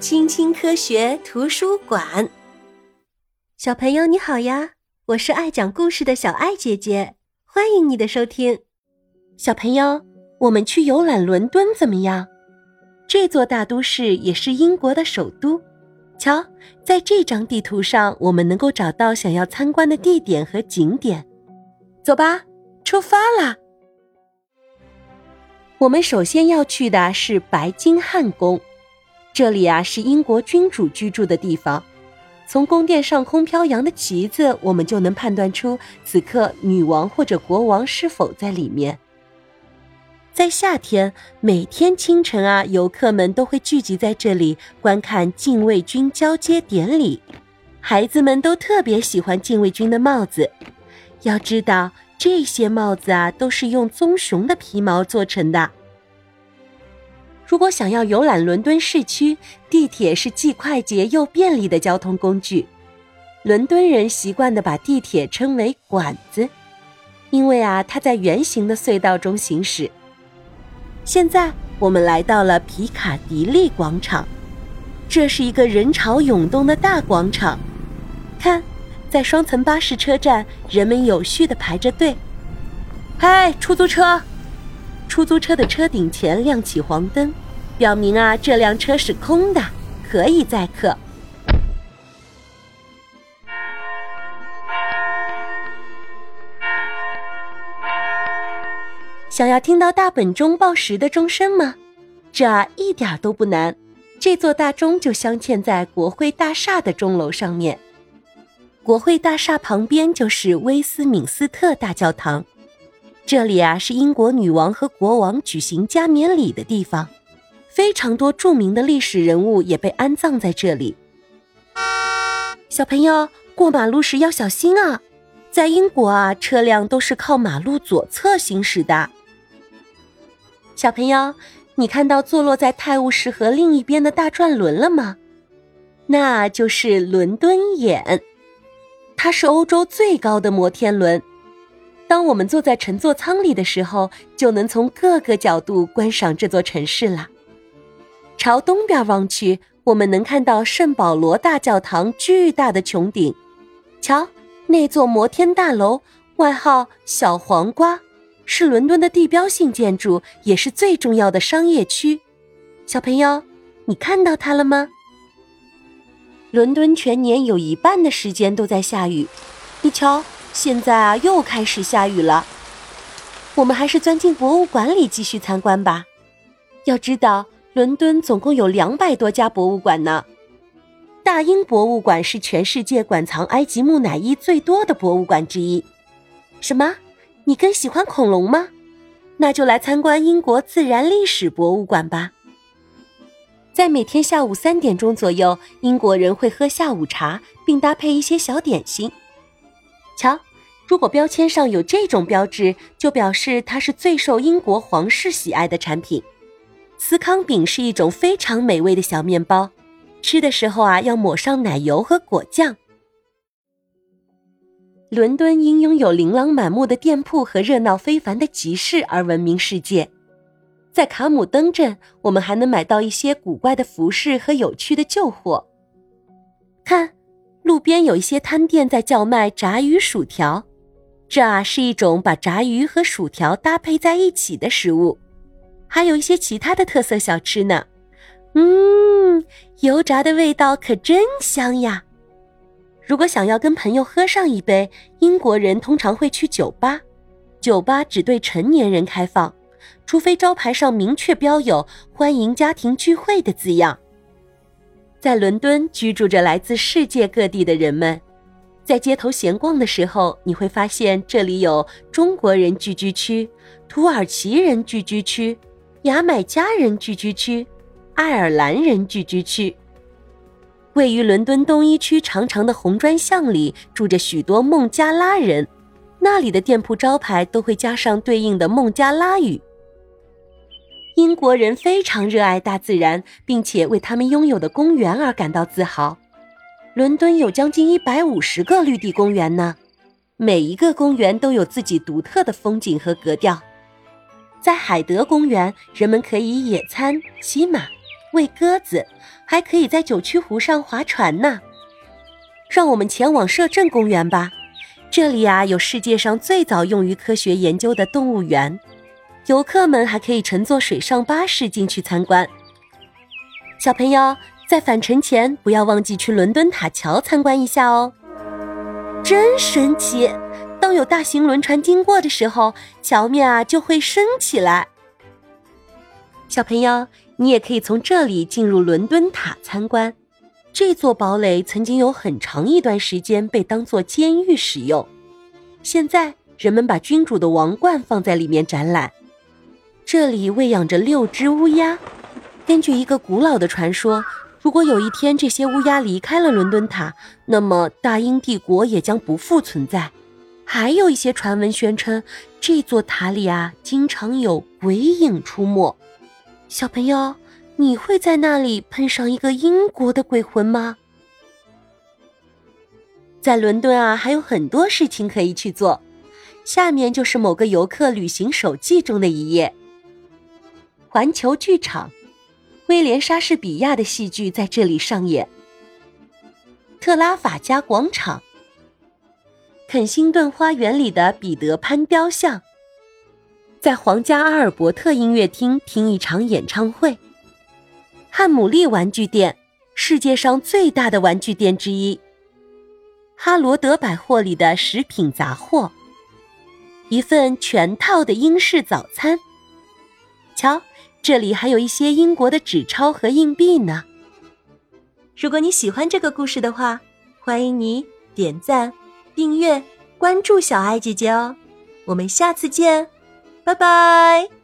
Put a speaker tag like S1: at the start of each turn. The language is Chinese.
S1: 青青科学图书馆，小朋友你好呀！我是爱讲故事的小爱姐姐，欢迎你的收听。小朋友，我们去游览伦敦怎么样？这座大都市也是英国的首都。瞧，在这张地图上，我们能够找到想要参观的地点和景点。走吧，出发啦！我们首先要去的是白金汉宫，这里啊是英国君主居住的地方。从宫殿上空飘扬的旗子，我们就能判断出此刻女王或者国王是否在里面。在夏天，每天清晨啊，游客们都会聚集在这里观看禁卫军交接典礼。孩子们都特别喜欢禁卫军的帽子，要知道。这些帽子啊，都是用棕熊的皮毛做成的。如果想要游览伦敦市区，地铁是既快捷又便利的交通工具。伦敦人习惯的把地铁称为“管子”，因为啊，它在圆形的隧道中行驶。现在我们来到了皮卡迪利广场，这是一个人潮涌动的大广场，看。在双层巴士车站，人们有序的排着队。嗨，出租车！出租车的车顶前亮起黄灯，表明啊，这辆车是空的，可以载客。想要听到大本钟报时的钟声吗？这一点都不难。这座大钟就镶嵌在国会大厦的钟楼上面。国会大厦旁边就是威斯敏斯特大教堂，这里啊是英国女王和国王举行加冕礼的地方，非常多著名的历史人物也被安葬在这里。小朋友过马路时要小心啊，在英国啊，车辆都是靠马路左侧行驶的。小朋友，你看到坐落在泰晤士河另一边的大转轮了吗？那就是伦敦眼。它是欧洲最高的摩天轮，当我们坐在乘坐舱里的时候，就能从各个角度观赏这座城市了。朝东边望去，我们能看到圣保罗大教堂巨大的穹顶。瞧，那座摩天大楼，外号“小黄瓜”，是伦敦的地标性建筑，也是最重要的商业区。小朋友，你看到它了吗？伦敦全年有一半的时间都在下雨，你瞧，现在啊又开始下雨了。我们还是钻进博物馆里继续参观吧。要知道，伦敦总共有两百多家博物馆呢。大英博物馆是全世界馆藏埃及木乃伊最多的博物馆之一。什么？你更喜欢恐龙吗？那就来参观英国自然历史博物馆吧。在每天下午三点钟左右，英国人会喝下午茶，并搭配一些小点心。瞧，如果标签上有这种标志，就表示它是最受英国皇室喜爱的产品。司康饼是一种非常美味的小面包，吃的时候啊要抹上奶油和果酱。伦敦因拥有琳琅满目的店铺和热闹非凡的集市而闻名世界。在卡姆登镇，我们还能买到一些古怪的服饰和有趣的旧货。看，路边有一些摊店在叫卖炸鱼薯条，这啊是一种把炸鱼和薯条搭配在一起的食物。还有一些其他的特色小吃呢。嗯，油炸的味道可真香呀！如果想要跟朋友喝上一杯，英国人通常会去酒吧，酒吧只对成年人开放。除非招牌上明确标有“欢迎家庭聚会”的字样。在伦敦居住着来自世界各地的人们，在街头闲逛的时候，你会发现这里有中国人聚居区、土耳其人聚居区、牙买加人聚居区、爱尔兰人聚居区。位于伦敦东一区长长的红砖巷里，住着许多孟加拉人，那里的店铺招牌都会加上对应的孟加拉语。英国人非常热爱大自然，并且为他们拥有的公园而感到自豪。伦敦有将近一百五十个绿地公园呢，每一个公园都有自己独特的风景和格调。在海德公园，人们可以野餐、骑马，喂鸽子，还可以在九曲湖上划船呢。让我们前往摄政公园吧，这里啊有世界上最早用于科学研究的动物园，游客们还可以乘坐水上巴士进去参观。小朋友在返程前不要忘记去伦敦塔桥参观一下哦，真神奇！当有大型轮船经过的时候，桥面啊就会升起来。小朋友，你也可以从这里进入伦敦塔参观。这座堡垒曾经有很长一段时间被当作监狱使用，现在人们把君主的王冠放在里面展览。这里喂养着六只乌鸦。根据一个古老的传说，如果有一天这些乌鸦离开了伦敦塔，那么大英帝国也将不复存在。还有一些传闻宣称，这座塔里啊，经常有鬼影出没。小朋友，你会在那里碰上一个英国的鬼魂吗？在伦敦啊，还有很多事情可以去做。下面就是某个游客旅行手记中的一页。环球剧场，威廉莎士比亚的戏剧在这里上演。特拉法加广场。肯辛顿花园里的彼得潘雕像，在皇家阿尔伯特音乐厅听一场演唱会。汉姆利玩具店，世界上最大的玩具店之一。哈罗德百货里的食品杂货，一份全套的英式早餐。瞧，这里还有一些英国的纸钞和硬币呢。如果你喜欢这个故事的话，欢迎你点赞。订阅关注小爱姐姐哦，我们下次见，拜拜。